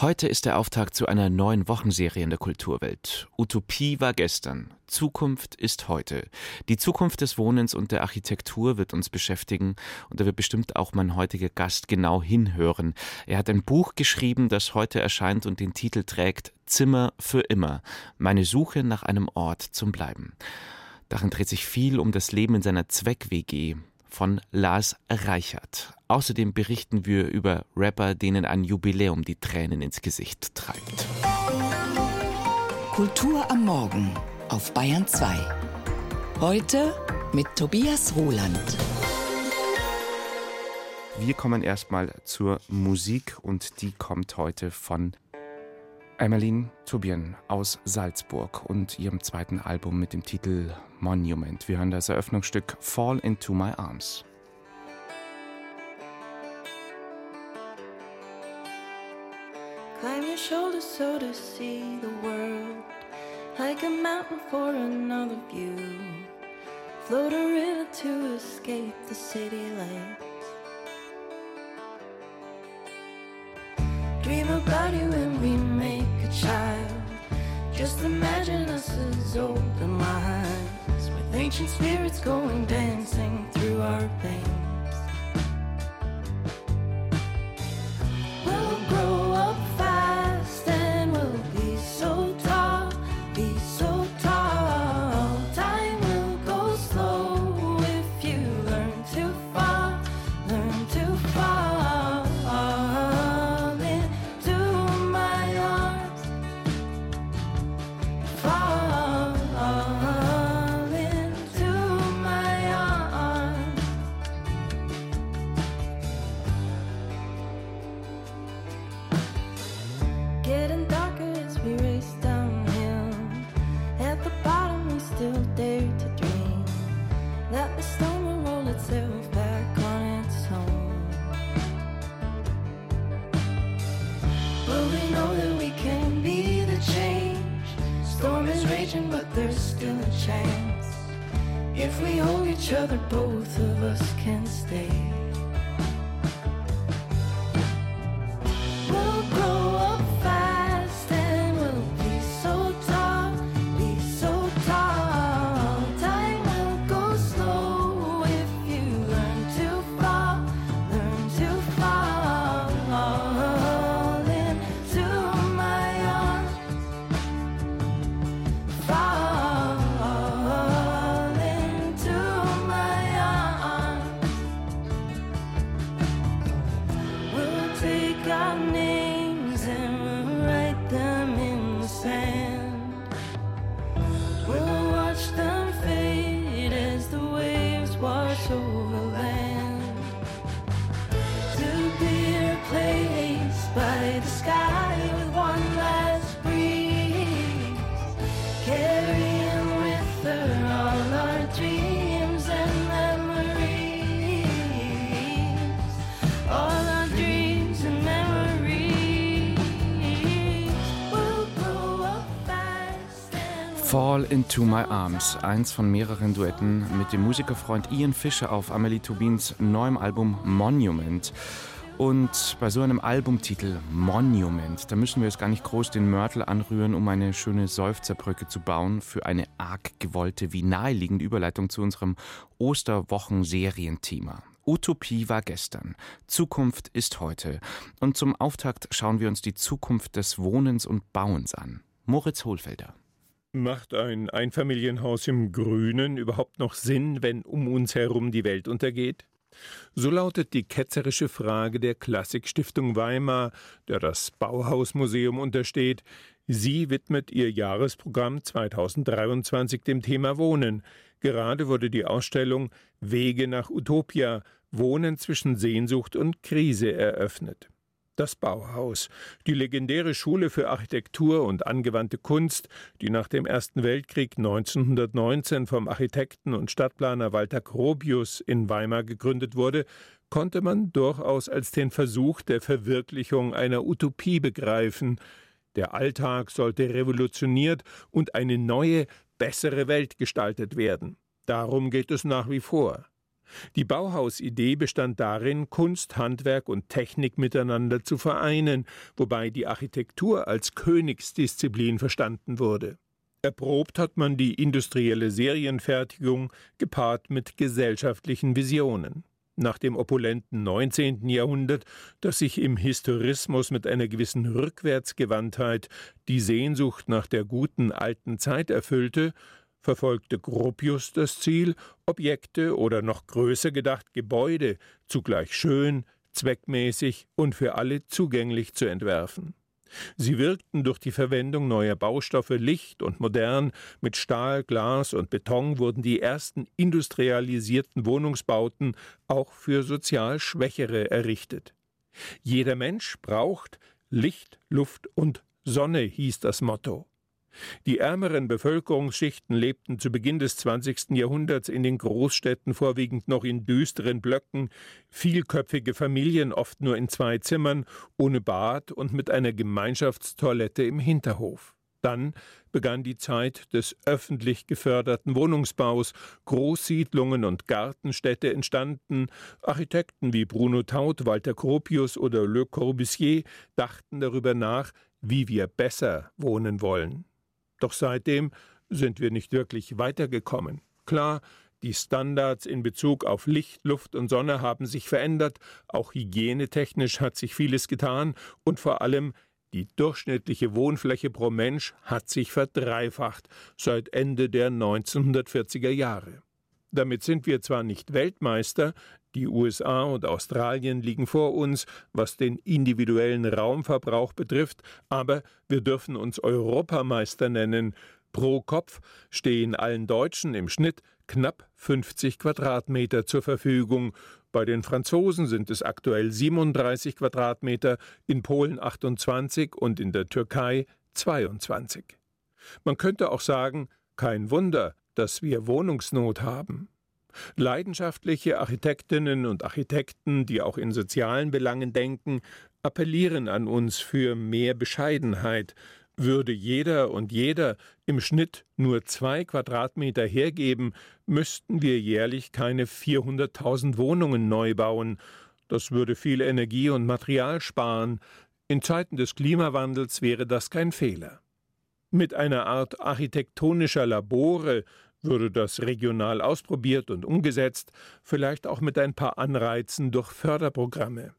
Heute ist der Auftakt zu einer neuen Wochenserie in der Kulturwelt. Utopie war gestern, Zukunft ist heute. Die Zukunft des Wohnens und der Architektur wird uns beschäftigen und da wird bestimmt auch mein heutiger Gast genau hinhören. Er hat ein Buch geschrieben, das heute erscheint und den Titel trägt Zimmer für immer. Meine Suche nach einem Ort zum Bleiben. Darin dreht sich viel um das Leben in seiner Zweck-WG, von Lars Reichert. Außerdem berichten wir über Rapper, denen ein Jubiläum die Tränen ins Gesicht treibt. Kultur am Morgen auf Bayern 2. Heute mit Tobias Roland. Wir kommen erstmal zur Musik und die kommt heute von Emmeline Tubian aus Salzburg und ihrem zweiten Album mit dem Titel Monument. Wir hören das Eröffnungsstück Fall into My Arms. Climb your shoulders so to see the world like a mountain for another view. Float a river to escape the city lights. Dream about you when we child. Just imagine us as and wise, with ancient spirits going dancing through our veins. Fall into My Arms, eins von mehreren Duetten mit dem Musikerfreund Ian Fischer auf Amelie Tubins neuem Album Monument. Und bei so einem Albumtitel Monument, da müssen wir jetzt gar nicht groß den Mörtel anrühren, um eine schöne Seufzerbrücke zu bauen für eine arg gewollte wie naheliegende Überleitung zu unserem Osterwochen-Serienthema. Utopie war gestern, Zukunft ist heute. Und zum Auftakt schauen wir uns die Zukunft des Wohnens und Bauens an. Moritz Hohlfelder. Macht ein Einfamilienhaus im Grünen überhaupt noch Sinn, wenn um uns herum die Welt untergeht? So lautet die ketzerische Frage der Klassikstiftung Weimar, der das Bauhausmuseum untersteht. Sie widmet ihr Jahresprogramm 2023 dem Thema Wohnen. Gerade wurde die Ausstellung Wege nach Utopia Wohnen zwischen Sehnsucht und Krise eröffnet das Bauhaus, die legendäre Schule für Architektur und angewandte Kunst, die nach dem Ersten Weltkrieg 1919 vom Architekten und Stadtplaner Walter Gropius in Weimar gegründet wurde, konnte man durchaus als den Versuch der Verwirklichung einer Utopie begreifen. Der Alltag sollte revolutioniert und eine neue, bessere Welt gestaltet werden. Darum geht es nach wie vor. Die Bauhausidee bestand darin, Kunst, Handwerk und Technik miteinander zu vereinen, wobei die Architektur als Königsdisziplin verstanden wurde. Erprobt hat man die industrielle Serienfertigung gepaart mit gesellschaftlichen Visionen. Nach dem opulenten 19. Jahrhundert, das sich im Historismus mit einer gewissen Rückwärtsgewandtheit die Sehnsucht nach der guten alten Zeit erfüllte, verfolgte Gropius das Ziel, Objekte oder noch größer gedacht Gebäude zugleich schön, zweckmäßig und für alle zugänglich zu entwerfen. Sie wirkten durch die Verwendung neuer Baustoffe licht und modern, mit Stahl, Glas und Beton wurden die ersten industrialisierten Wohnungsbauten auch für sozial Schwächere errichtet. Jeder Mensch braucht Licht, Luft und Sonne hieß das Motto. Die ärmeren Bevölkerungsschichten lebten zu Beginn des 20. Jahrhunderts in den Großstädten vorwiegend noch in düsteren Blöcken, vielköpfige Familien oft nur in zwei Zimmern, ohne Bad und mit einer Gemeinschaftstoilette im Hinterhof. Dann begann die Zeit des öffentlich geförderten Wohnungsbaus, Großsiedlungen und Gartenstädte entstanden, Architekten wie Bruno Taut, Walter Gropius oder Le Corbusier dachten darüber nach, wie wir besser wohnen wollen. Doch seitdem sind wir nicht wirklich weitergekommen. Klar, die Standards in Bezug auf Licht, Luft und Sonne haben sich verändert, auch hygienetechnisch hat sich vieles getan und vor allem die durchschnittliche Wohnfläche pro Mensch hat sich verdreifacht seit Ende der 1940er Jahre. Damit sind wir zwar nicht Weltmeister, die USA und Australien liegen vor uns, was den individuellen Raumverbrauch betrifft, aber wir dürfen uns Europameister nennen. Pro Kopf stehen allen Deutschen im Schnitt knapp 50 Quadratmeter zur Verfügung. Bei den Franzosen sind es aktuell 37 Quadratmeter, in Polen 28 und in der Türkei 22. Man könnte auch sagen, kein Wunder, dass wir Wohnungsnot haben. Leidenschaftliche Architektinnen und Architekten, die auch in sozialen Belangen denken, appellieren an uns für mehr Bescheidenheit. Würde jeder und jeder im Schnitt nur zwei Quadratmeter hergeben, müssten wir jährlich keine 400.000 Wohnungen neu bauen. Das würde viel Energie und Material sparen. In Zeiten des Klimawandels wäre das kein Fehler. Mit einer Art architektonischer Labore würde das regional ausprobiert und umgesetzt, vielleicht auch mit ein paar Anreizen durch Förderprogramme.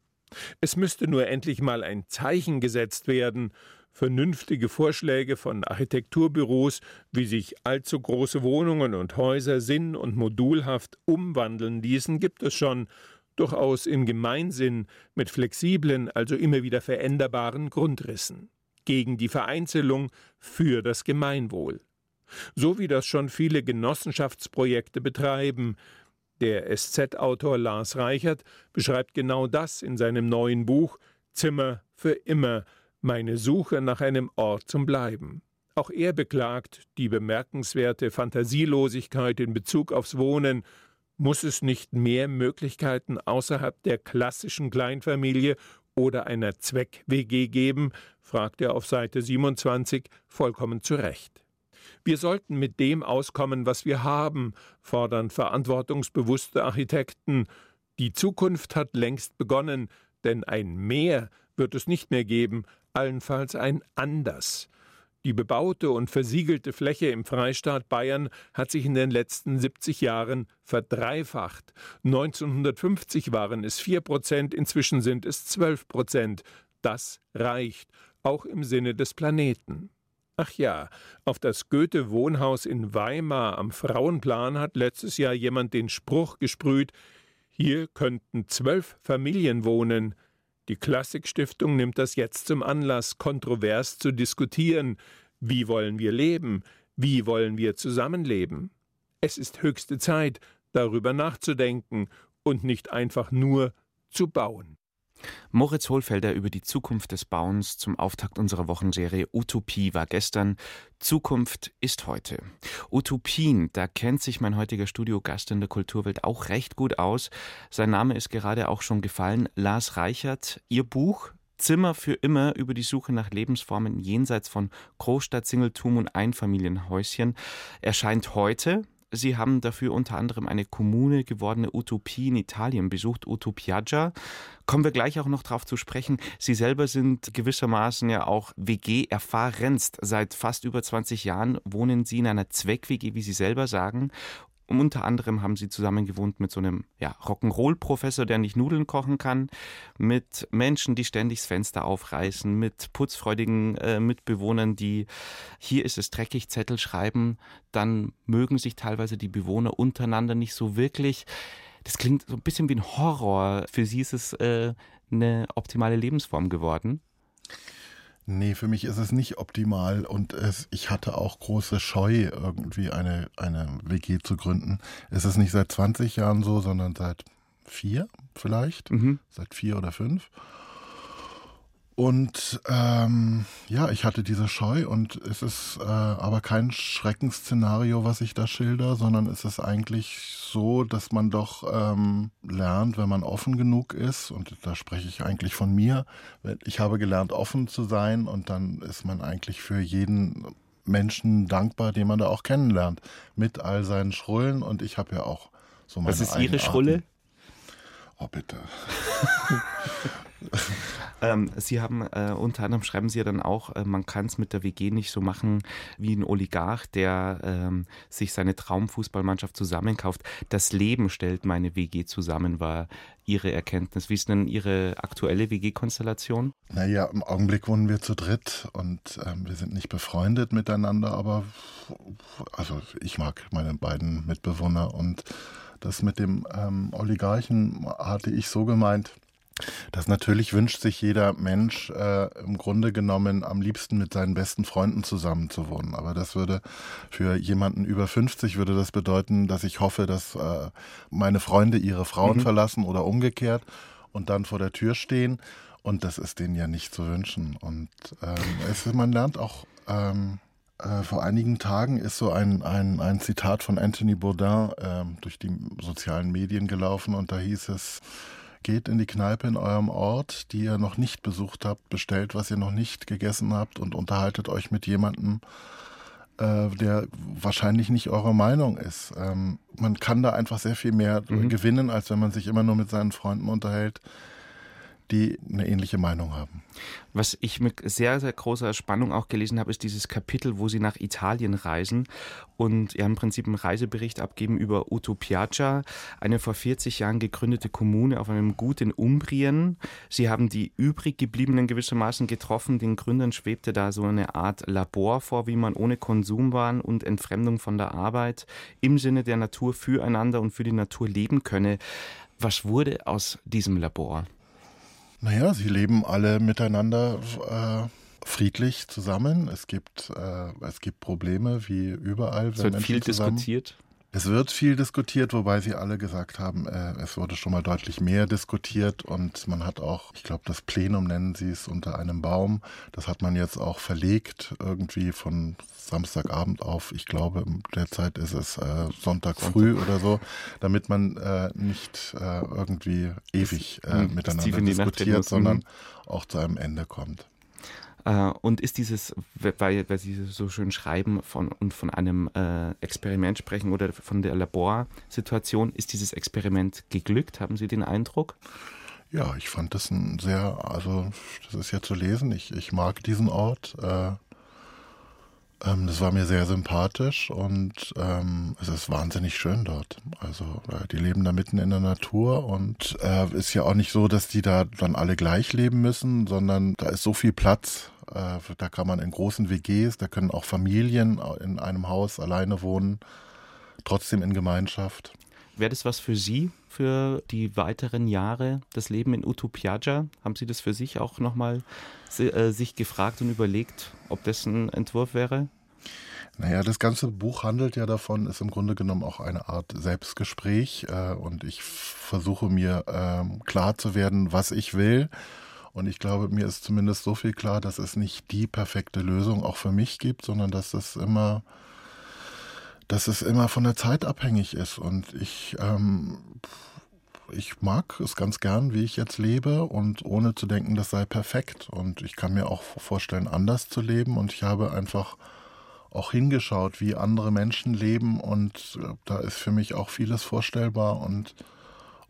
Es müsste nur endlich mal ein Zeichen gesetzt werden. Vernünftige Vorschläge von Architekturbüros, wie sich allzu große Wohnungen und Häuser sinn- und modulhaft umwandeln ließen, gibt es schon, durchaus im Gemeinsinn mit flexiblen, also immer wieder veränderbaren Grundrissen. Gegen die Vereinzelung, für das Gemeinwohl so wie das schon viele Genossenschaftsprojekte betreiben. Der SZ-Autor Lars Reichert beschreibt genau das in seinem neuen Buch Zimmer für immer, meine Suche nach einem Ort zum Bleiben. Auch er beklagt die bemerkenswerte Fantasielosigkeit in Bezug aufs Wohnen. Muss es nicht mehr Möglichkeiten außerhalb der klassischen Kleinfamilie oder einer Zweck-WG geben? fragt er auf Seite 27 vollkommen zu Recht. Wir sollten mit dem auskommen, was wir haben, fordern verantwortungsbewusste Architekten. Die Zukunft hat längst begonnen, denn ein Mehr wird es nicht mehr geben, allenfalls ein Anders. Die bebaute und versiegelte Fläche im Freistaat Bayern hat sich in den letzten 70 Jahren verdreifacht. 1950 waren es 4 Prozent, inzwischen sind es 12 Prozent. Das reicht, auch im Sinne des Planeten. Ach ja, auf das Goethe-Wohnhaus in Weimar am Frauenplan hat letztes Jahr jemand den Spruch gesprüht, hier könnten zwölf Familien wohnen. Die Klassikstiftung nimmt das jetzt zum Anlass, kontrovers zu diskutieren. Wie wollen wir leben? Wie wollen wir zusammenleben? Es ist höchste Zeit, darüber nachzudenken und nicht einfach nur zu bauen. Moritz Hohlfelder über die Zukunft des Bauens zum Auftakt unserer Wochenserie Utopie war gestern, Zukunft ist heute. Utopien, da kennt sich mein heutiger Studiogast in der Kulturwelt auch recht gut aus. Sein Name ist gerade auch schon gefallen, Lars Reichert. Ihr Buch Zimmer für immer über die Suche nach Lebensformen jenseits von Großstadt, Singeltum und Einfamilienhäuschen erscheint heute Sie haben dafür unter anderem eine Kommune gewordene Utopie in Italien besucht, Utopiaggia. Kommen wir gleich auch noch darauf zu sprechen. Sie selber sind gewissermaßen ja auch WG-erfahrenst. Seit fast über 20 Jahren wohnen Sie in einer Zweck-WG, wie Sie selber sagen. Und unter anderem haben sie zusammen gewohnt mit so einem ja, Rock'n'Roll-Professor, der nicht Nudeln kochen kann, mit Menschen, die ständig das Fenster aufreißen, mit putzfreudigen äh, Mitbewohnern, die hier ist es dreckig Zettel schreiben, dann mögen sich teilweise die Bewohner untereinander nicht so wirklich. Das klingt so ein bisschen wie ein Horror. Für sie ist es äh, eine optimale Lebensform geworden. Nee, für mich ist es nicht optimal und es, ich hatte auch große Scheu, irgendwie eine, eine WG zu gründen. Es ist nicht seit 20 Jahren so, sondern seit vier vielleicht, mhm. seit vier oder fünf. Und ähm, ja, ich hatte diese Scheu und es ist äh, aber kein Schreckensszenario, was ich da schilder, sondern es ist eigentlich so, dass man doch ähm, lernt, wenn man offen genug ist, und da spreche ich eigentlich von mir, ich habe gelernt, offen zu sein und dann ist man eigentlich für jeden Menschen dankbar, den man da auch kennenlernt, mit all seinen Schrullen und ich habe ja auch so meine Was ist Ihre Schrulle? Oh, bitte. Ähm, Sie haben äh, unter anderem schreiben Sie ja dann auch, äh, man kann es mit der WG nicht so machen wie ein Oligarch, der ähm, sich seine Traumfußballmannschaft zusammenkauft. Das Leben stellt meine WG zusammen, war Ihre Erkenntnis. Wie ist denn Ihre aktuelle WG-Konstellation? Naja, im Augenblick wohnen wir zu dritt und ähm, wir sind nicht befreundet miteinander, aber also ich mag meine beiden Mitbewohner und das mit dem ähm, Oligarchen hatte ich so gemeint, das natürlich wünscht sich jeder Mensch äh, im Grunde genommen am liebsten mit seinen besten Freunden zusammenzuwohnen. Aber das würde für jemanden über 50 würde das bedeuten, dass ich hoffe, dass äh, meine Freunde ihre Frauen mhm. verlassen oder umgekehrt und dann vor der Tür stehen. Und das ist denen ja nicht zu wünschen. Und ähm, es, man lernt auch ähm, äh, vor einigen Tagen ist so ein, ein, ein Zitat von Anthony Bourdain äh, durch die sozialen Medien gelaufen und da hieß es, Geht in die Kneipe in eurem Ort, die ihr noch nicht besucht habt, bestellt, was ihr noch nicht gegessen habt und unterhaltet euch mit jemandem, äh, der wahrscheinlich nicht eurer Meinung ist. Ähm, man kann da einfach sehr viel mehr mhm. gewinnen, als wenn man sich immer nur mit seinen Freunden unterhält, die eine ähnliche Meinung haben. Was ich mit sehr, sehr großer Spannung auch gelesen habe, ist dieses Kapitel, wo Sie nach Italien reisen und ja im Prinzip einen Reisebericht abgeben über Utopiaggia, eine vor 40 Jahren gegründete Kommune auf einem Gut in Umbrien. Sie haben die übrig gebliebenen gewissermaßen getroffen. Den Gründern schwebte da so eine Art Labor vor, wie man ohne Konsumwahn und Entfremdung von der Arbeit im Sinne der Natur füreinander und für die Natur leben könne. Was wurde aus diesem Labor? Naja, sie leben alle miteinander äh, friedlich zusammen. Es gibt, äh, es gibt Probleme wie überall. Es wird viel zusammen. diskutiert. Es wird viel diskutiert, wobei sie alle gesagt haben, äh, es wurde schon mal deutlich mehr diskutiert und man hat auch, ich glaube, das Plenum nennen sie es unter einem Baum. Das hat man jetzt auch verlegt, irgendwie von Samstagabend auf, ich glaube, derzeit ist es äh, Sonntag, Sonntag, früh oder so, damit man äh, nicht äh, irgendwie ewig äh, miteinander diskutiert, sondern mhm. auch zu einem Ende kommt. Äh, und ist dieses, weil, weil Sie so schön schreiben von, und von einem äh, Experiment sprechen oder von der Laborsituation, ist dieses Experiment geglückt? Haben Sie den Eindruck? Ja, ich fand das ein sehr, also das ist ja zu lesen. Ich, ich mag diesen Ort. Äh, ähm, das war mir sehr sympathisch und ähm, es ist wahnsinnig schön dort. Also äh, die leben da mitten in der Natur und äh, ist ja auch nicht so, dass die da dann alle gleich leben müssen, sondern da ist so viel Platz. Äh, da kann man in großen WGs, da können auch Familien in einem Haus alleine wohnen, trotzdem in Gemeinschaft. Wäre das was für Sie für die weiteren Jahre, das Leben in Utopiaja? Haben Sie das für sich auch nochmal äh, sich gefragt und überlegt, ob das ein Entwurf wäre? Naja, das ganze Buch handelt ja davon, ist im Grunde genommen auch eine Art Selbstgespräch äh, und ich versuche mir ähm, klar zu werden, was ich will. Und ich glaube, mir ist zumindest so viel klar, dass es nicht die perfekte Lösung auch für mich gibt, sondern dass es immer dass es immer von der Zeit abhängig ist. Und ich, ähm, ich mag es ganz gern, wie ich jetzt lebe und ohne zu denken, das sei perfekt. Und ich kann mir auch vorstellen, anders zu leben. Und ich habe einfach auch hingeschaut, wie andere Menschen leben und äh, da ist für mich auch vieles vorstellbar und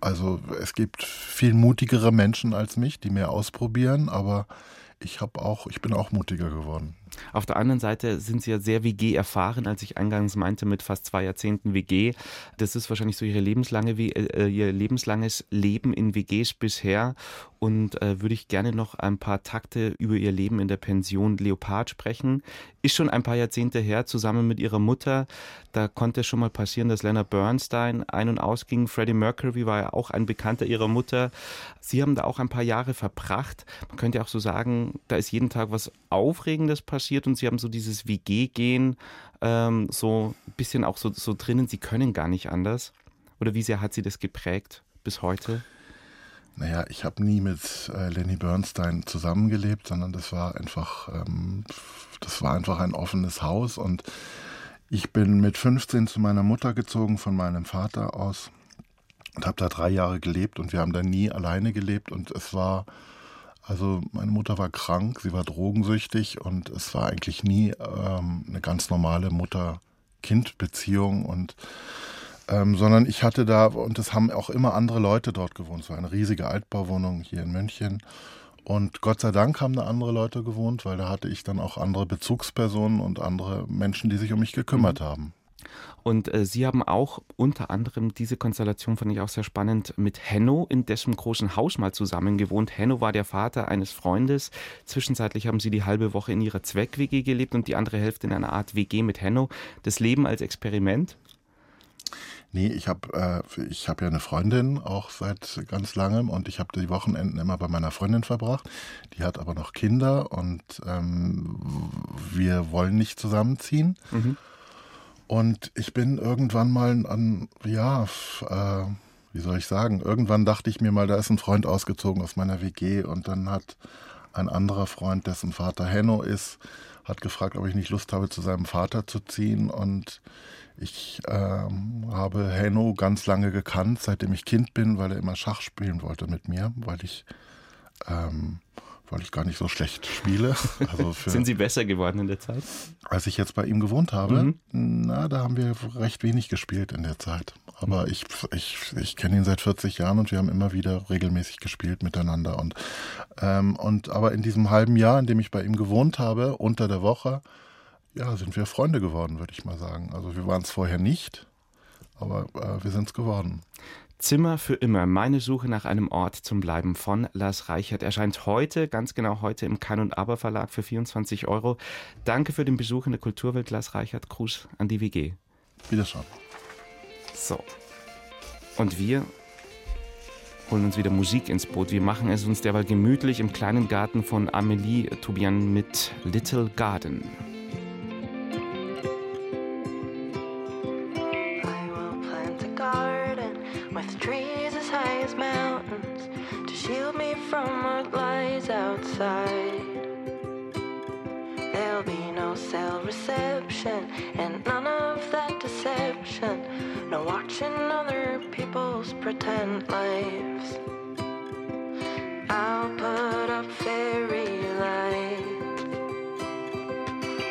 also es gibt viel mutigere Menschen als mich, die mehr ausprobieren, aber ich habe auch, ich bin auch mutiger geworden. Auf der anderen Seite sind Sie ja sehr WG erfahren, als ich eingangs meinte, mit fast zwei Jahrzehnten WG. Das ist wahrscheinlich so Ihre lebenslange, äh, Ihr lebenslanges Leben in WGs bisher. Und äh, würde ich gerne noch ein paar Takte über Ihr Leben in der Pension Leopard sprechen. Ist schon ein paar Jahrzehnte her, zusammen mit Ihrer Mutter. Da konnte es schon mal passieren, dass Leonard Bernstein ein- und ausging. Freddie Mercury war ja auch ein Bekannter Ihrer Mutter. Sie haben da auch ein paar Jahre verbracht. Man könnte auch so sagen, da ist jeden Tag was Aufregendes passiert und Sie haben so dieses WG-Gehen ähm, so ein bisschen auch so, so drinnen. Sie können gar nicht anders. Oder wie sehr hat Sie das geprägt bis heute? Naja, ich habe nie mit äh, Lenny Bernstein zusammengelebt, sondern das war einfach, ähm, das war einfach ein offenes Haus und ich bin mit 15 zu meiner Mutter gezogen von meinem Vater aus und habe da drei Jahre gelebt und wir haben da nie alleine gelebt und es war, also meine Mutter war krank, sie war drogensüchtig und es war eigentlich nie ähm, eine ganz normale Mutter-Kind-Beziehung und ähm, sondern ich hatte da, und es haben auch immer andere Leute dort gewohnt. Es war eine riesige Altbauwohnung hier in München. Und Gott sei Dank haben da andere Leute gewohnt, weil da hatte ich dann auch andere Bezugspersonen und andere Menschen, die sich um mich gekümmert mhm. haben. Und äh, Sie haben auch unter anderem diese Konstellation, fand ich auch sehr spannend, mit Henno in dessen großen Haus mal zusammen gewohnt. Henno war der Vater eines Freundes. Zwischenzeitlich haben Sie die halbe Woche in Ihrer Zweck-WG gelebt und die andere Hälfte in einer Art WG mit Henno. Das Leben als Experiment? Nee, ich habe äh, ich hab ja eine Freundin auch seit ganz langem und ich habe die Wochenenden immer bei meiner Freundin verbracht. Die hat aber noch Kinder und ähm, wir wollen nicht zusammenziehen. Mhm. Und ich bin irgendwann mal an, ja, äh, wie soll ich sagen, irgendwann dachte ich mir mal, da ist ein Freund ausgezogen aus meiner WG und dann hat ein anderer Freund, dessen Vater Henno ist, hat gefragt, ob ich nicht Lust habe, zu seinem Vater zu ziehen. Und ich ähm, habe Henno ganz lange gekannt, seitdem ich Kind bin, weil er immer Schach spielen wollte mit mir, weil ich, ähm, weil ich gar nicht so schlecht spiele. Also Sind Sie besser geworden in der Zeit? Als ich jetzt bei ihm gewohnt habe, mhm. na, da haben wir recht wenig gespielt in der Zeit. Aber mhm. ich, ich, ich kenne ihn seit 40 Jahren und wir haben immer wieder regelmäßig gespielt miteinander. Und, ähm, und aber in diesem halben Jahr, in dem ich bei ihm gewohnt habe, unter der Woche, ja, sind wir Freunde geworden, würde ich mal sagen. Also wir waren es vorher nicht, aber äh, wir sind es geworden. Zimmer für immer. Meine Suche nach einem Ort zum Bleiben von Lars Reichert erscheint heute, ganz genau heute im Kann und Aber Verlag für 24 Euro. Danke für den Besuch in der Kulturwelt, Lars Reichert. Gruß an die WG. Wiederschauen. So. Und wir holen uns wieder Musik ins Boot. Wir machen es uns derweil gemütlich im kleinen Garten von Amelie Toubian mit Little Garden. Pretend lives. I'll put up fairy lights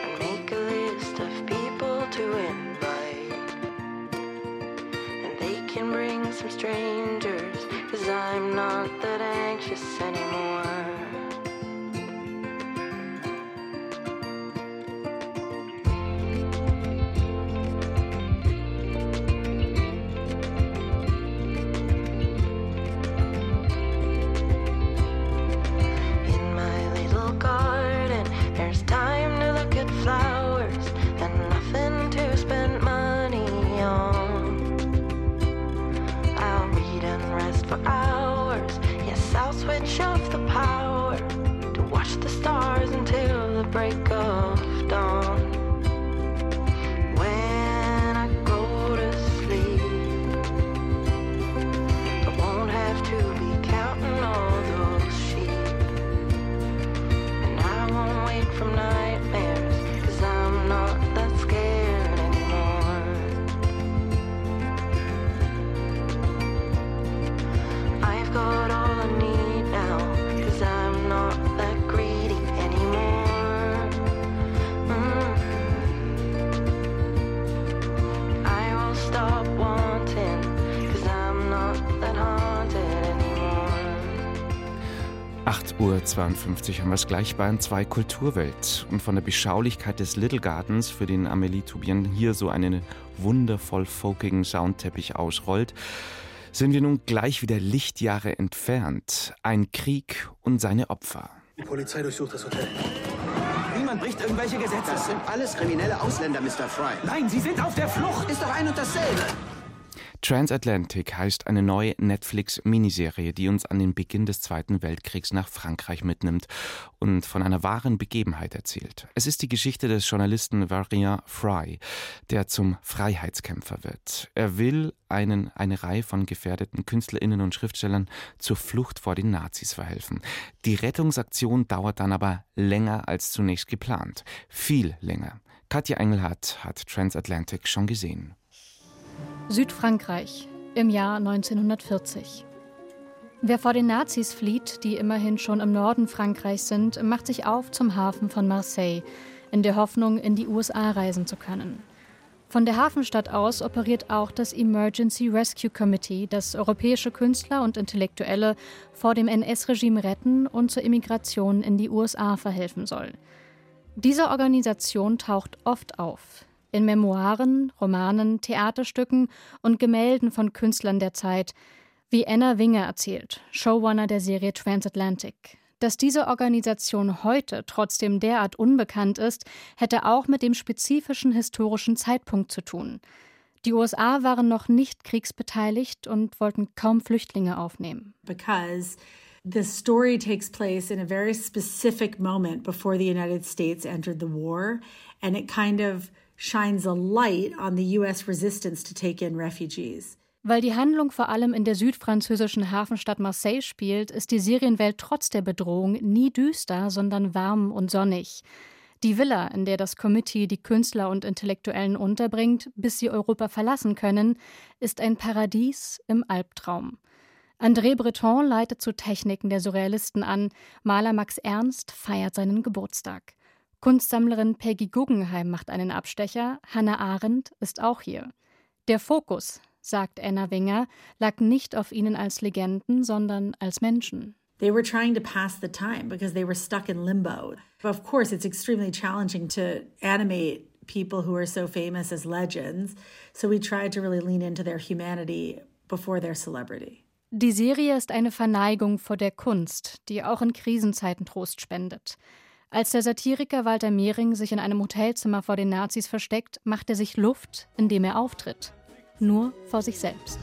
and make a list of people to invite. And they can bring some strangers, cause I'm not that anxious anymore. break. 1952 haben wir es gleich Bayern 2 Kulturwelt. Und von der Beschaulichkeit des Little Gardens, für den Amelie Toubien hier so einen wundervoll folkigen Soundteppich ausrollt, sind wir nun gleich wieder Lichtjahre entfernt. Ein Krieg und seine Opfer. Die Polizei durchsucht das Hotel. Niemand bricht irgendwelche Gesetze. Das sind alles kriminelle Ausländer, Mr. Fry. Nein, sie sind auf der Flucht. Ist doch ein und dasselbe. Transatlantic heißt eine neue Netflix-Miniserie, die uns an den Beginn des Zweiten Weltkriegs nach Frankreich mitnimmt und von einer wahren Begebenheit erzählt. Es ist die Geschichte des Journalisten Varian Fry, der zum Freiheitskämpfer wird. Er will einen, eine Reihe von gefährdeten KünstlerInnen und Schriftstellern zur Flucht vor den Nazis verhelfen. Die Rettungsaktion dauert dann aber länger als zunächst geplant. Viel länger. Katja Engelhardt hat Transatlantic schon gesehen. Südfrankreich im Jahr 1940. Wer vor den Nazis flieht, die immerhin schon im Norden Frankreichs sind, macht sich auf zum Hafen von Marseille, in der Hoffnung, in die USA reisen zu können. Von der Hafenstadt aus operiert auch das Emergency Rescue Committee, das europäische Künstler und Intellektuelle vor dem NS-Regime retten und zur Immigration in die USA verhelfen soll. Diese Organisation taucht oft auf, in Memoiren, Romanen, Theaterstücken und Gemälden von Künstlern der Zeit, wie Anna Winger erzählt, Showrunner der Serie Transatlantic. Dass diese Organisation heute trotzdem derart unbekannt ist, hätte auch mit dem spezifischen historischen Zeitpunkt zu tun. Die USA waren noch nicht kriegsbeteiligt und wollten kaum Flüchtlinge aufnehmen. Because the story takes place in a very specific moment before the United States entered the war, and it kind of shines a light on the US resistance to take in refugees. Weil die Handlung vor allem in der südfranzösischen Hafenstadt Marseille spielt, ist die Serienwelt trotz der Bedrohung nie düster, sondern warm und sonnig. Die Villa, in der das Committee die Künstler und Intellektuellen unterbringt, bis sie Europa verlassen können, ist ein Paradies im Albtraum. André Breton leitet zu Techniken der Surrealisten an, Maler Max Ernst feiert seinen Geburtstag. Kunstsammlerin Peggy Guggenheim macht einen Abstecher, Hannah Arendt ist auch hier. Der Fokus, sagt Anna Winger, lag nicht auf ihnen als Legenden, sondern als Menschen. They were trying to pass the time because they were stuck in limbo. Of course, it's extremely challenging to animate people who are so famous as legends, so we tried to really lean into their humanity before their celebrity. Die Serie ist eine Verneigung vor der Kunst, die auch in Krisenzeiten Trost spendet. Als der Satiriker Walter Mehring sich in einem Hotelzimmer vor den Nazis versteckt, macht er sich Luft, indem er auftritt. Nur vor sich selbst.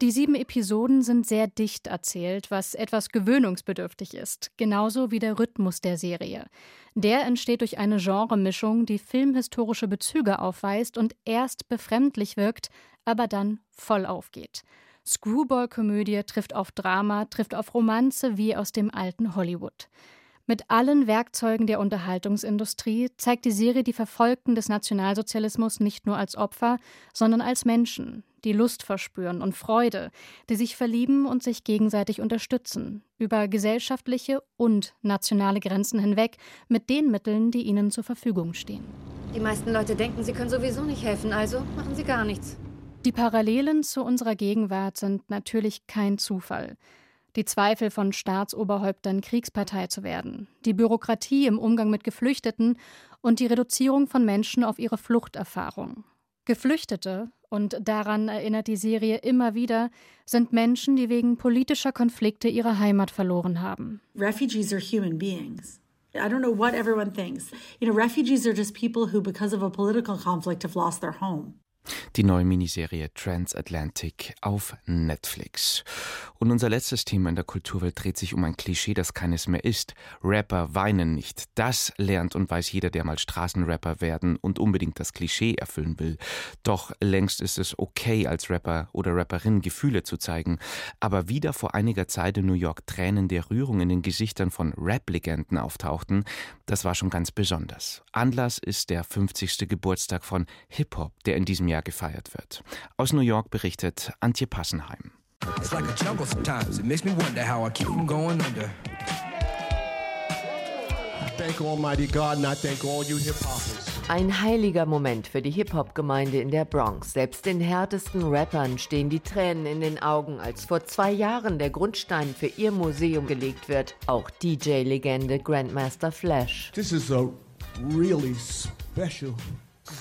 Die sieben Episoden sind sehr dicht erzählt, was etwas gewöhnungsbedürftig ist, genauso wie der Rhythmus der Serie. Der entsteht durch eine Genremischung, die filmhistorische Bezüge aufweist und erst befremdlich wirkt, aber dann voll aufgeht. Screwball-Komödie trifft auf Drama, trifft auf Romanze wie aus dem alten Hollywood. Mit allen Werkzeugen der Unterhaltungsindustrie zeigt die Serie die Verfolgten des Nationalsozialismus nicht nur als Opfer, sondern als Menschen, die Lust verspüren und Freude, die sich verlieben und sich gegenseitig unterstützen, über gesellschaftliche und nationale Grenzen hinweg, mit den Mitteln, die ihnen zur Verfügung stehen. Die meisten Leute denken, sie können sowieso nicht helfen, also machen sie gar nichts. Die Parallelen zu unserer Gegenwart sind natürlich kein Zufall. Die Zweifel von Staatsoberhäuptern, Kriegspartei zu werden, die Bürokratie im Umgang mit Geflüchteten und die Reduzierung von Menschen auf ihre Fluchterfahrung. Geflüchtete, und daran erinnert die Serie immer wieder, sind Menschen, die wegen politischer Konflikte ihre Heimat verloren haben. Refugees are human beings. I don't know what everyone thinks. You know, refugees are just people who, because of a political conflict, have lost their home. Die neue Miniserie Transatlantic auf Netflix. Und unser letztes Thema in der Kulturwelt dreht sich um ein Klischee, das keines mehr ist. Rapper weinen nicht. Das lernt und weiß jeder, der mal Straßenrapper werden und unbedingt das Klischee erfüllen will. Doch längst ist es okay, als Rapper oder Rapperin Gefühle zu zeigen. Aber wieder vor einiger Zeit in New York Tränen der Rührung in den Gesichtern von Rap-Legenden auftauchten, das war schon ganz besonders. Anlass ist der 50. Geburtstag von Hip-Hop, der in diesem Jahr gefeiert wird. Aus New York berichtet Antje Passenheim. It's like a jungle sometimes. It makes me wonder how I keep from going under. I thank Almighty God and I thank all you hip hoppers. Ein heiliger Moment für die Hip-Hop-Gemeinde in der Bronx. Selbst den härtesten Rappern stehen die Tränen in den Augen, als vor zwei Jahren der Grundstein für ihr Museum gelegt wird. Auch DJ-Legende Grandmaster Flash. This is a really special,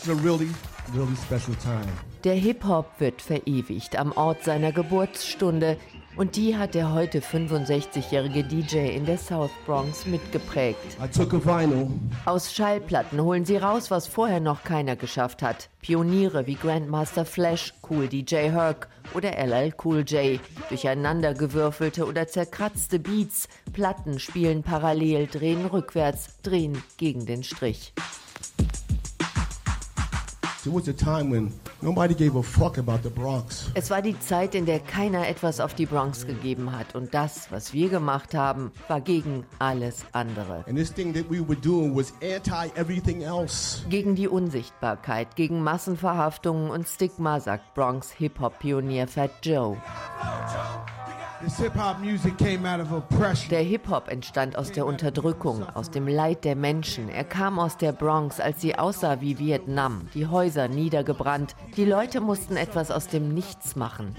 really, really special time. Der Hip-Hop wird verewigt am Ort seiner Geburtsstunde und die hat der heute 65-jährige DJ in der South Bronx mitgeprägt. Aus Schallplatten holen sie raus, was vorher noch keiner geschafft hat. Pioniere wie Grandmaster Flash, Cool DJ Herc oder LL Cool J. Durcheinandergewürfelte oder zerkratzte Beats. Platten spielen parallel, drehen rückwärts, drehen gegen den Strich. Es war die Zeit, in der keiner etwas auf die Bronx gegeben hat. Und das, was wir gemacht haben, war gegen alles andere. Gegen die Unsichtbarkeit, gegen Massenverhaftungen und Stigma, sagt Bronx Hip-Hop-Pionier Fat Joe. Der Hip-Hop entstand aus der Unterdrückung, aus dem Leid der Menschen. Er kam aus der Bronx, als sie aussah wie Vietnam. Die Häuser niedergebrannt. Die Leute mussten etwas aus dem Nichts machen.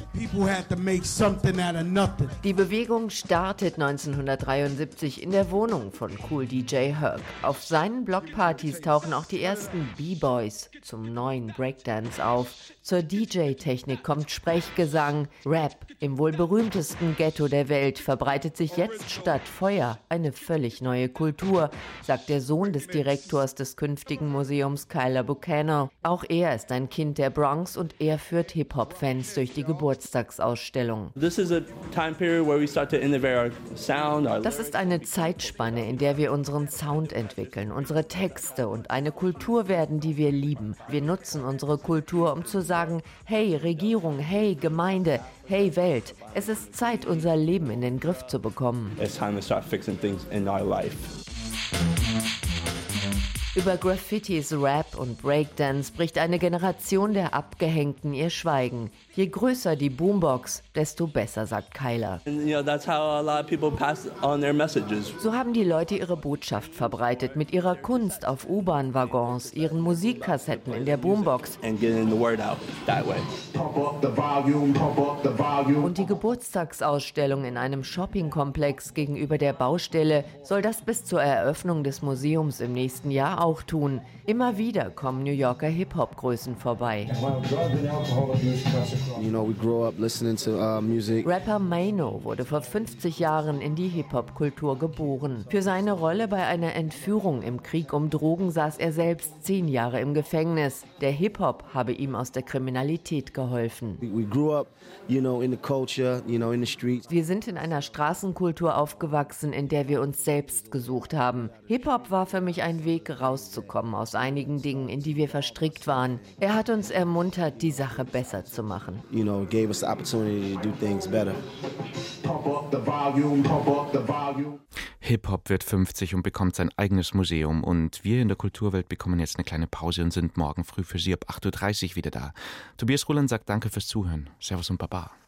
Die Bewegung startet 1973 in der Wohnung von Cool DJ Herc. Auf seinen Blockpartys tauchen auch die ersten B-Boys zum neuen Breakdance auf. Zur DJ-Technik kommt Sprechgesang, Rap im wohl berühmtesten Ghetto der Welt verbreitet sich jetzt statt Feuer eine völlig neue Kultur, sagt der Sohn des Direktors des künftigen Museums Kyler Buchanan. Auch er ist ein Kind der Bronx und er führt Hip-Hop-Fans durch die Geburtstagsausstellung. Das ist eine Zeitspanne, in der wir unseren Sound entwickeln, unsere Texte und eine Kultur werden, die wir lieben. Wir nutzen unsere Kultur, um zu sagen, hey Regierung, hey Gemeinde, hey Welt, es ist Zeit, unser Leben in den Griff zu bekommen. Über Graffitis, Rap und Breakdance bricht eine Generation der Abgehängten ihr Schweigen. Je größer die Boombox, desto besser, sagt Kyler. So haben die Leute ihre Botschaft verbreitet mit ihrer Kunst auf U-Bahn-Waggons, ihren Musikkassetten in der Boombox. Und die Geburtstagsausstellung in einem Shoppingkomplex gegenüber der Baustelle soll das bis zur Eröffnung des Museums im nächsten Jahr auch tun. Immer wieder kommen New Yorker Hip-Hop-Größen vorbei. Rapper Mano wurde vor 50 Jahren in die Hip-Hop-Kultur geboren. Für seine Rolle bei einer Entführung im Krieg um Drogen saß er selbst zehn Jahre im Gefängnis. Der Hip-Hop habe ihm aus der Kriminalität geholfen. Wir sind in einer Straßenkultur aufgewachsen, in der wir uns selbst gesucht haben. Hip-Hop war für mich ein Weg rauszukommen aus einigen Dingen, in die wir verstrickt waren. Er hat uns ermuntert, die Sache besser zu machen. You know, gave us the opportunity to do things better. Hip-Hop wird 50 und bekommt sein eigenes Museum. Und wir in der Kulturwelt bekommen jetzt eine kleine Pause und sind morgen früh für Sie ab 8.30 Uhr wieder da. Tobias Roland sagt Danke fürs Zuhören. Servus und Baba.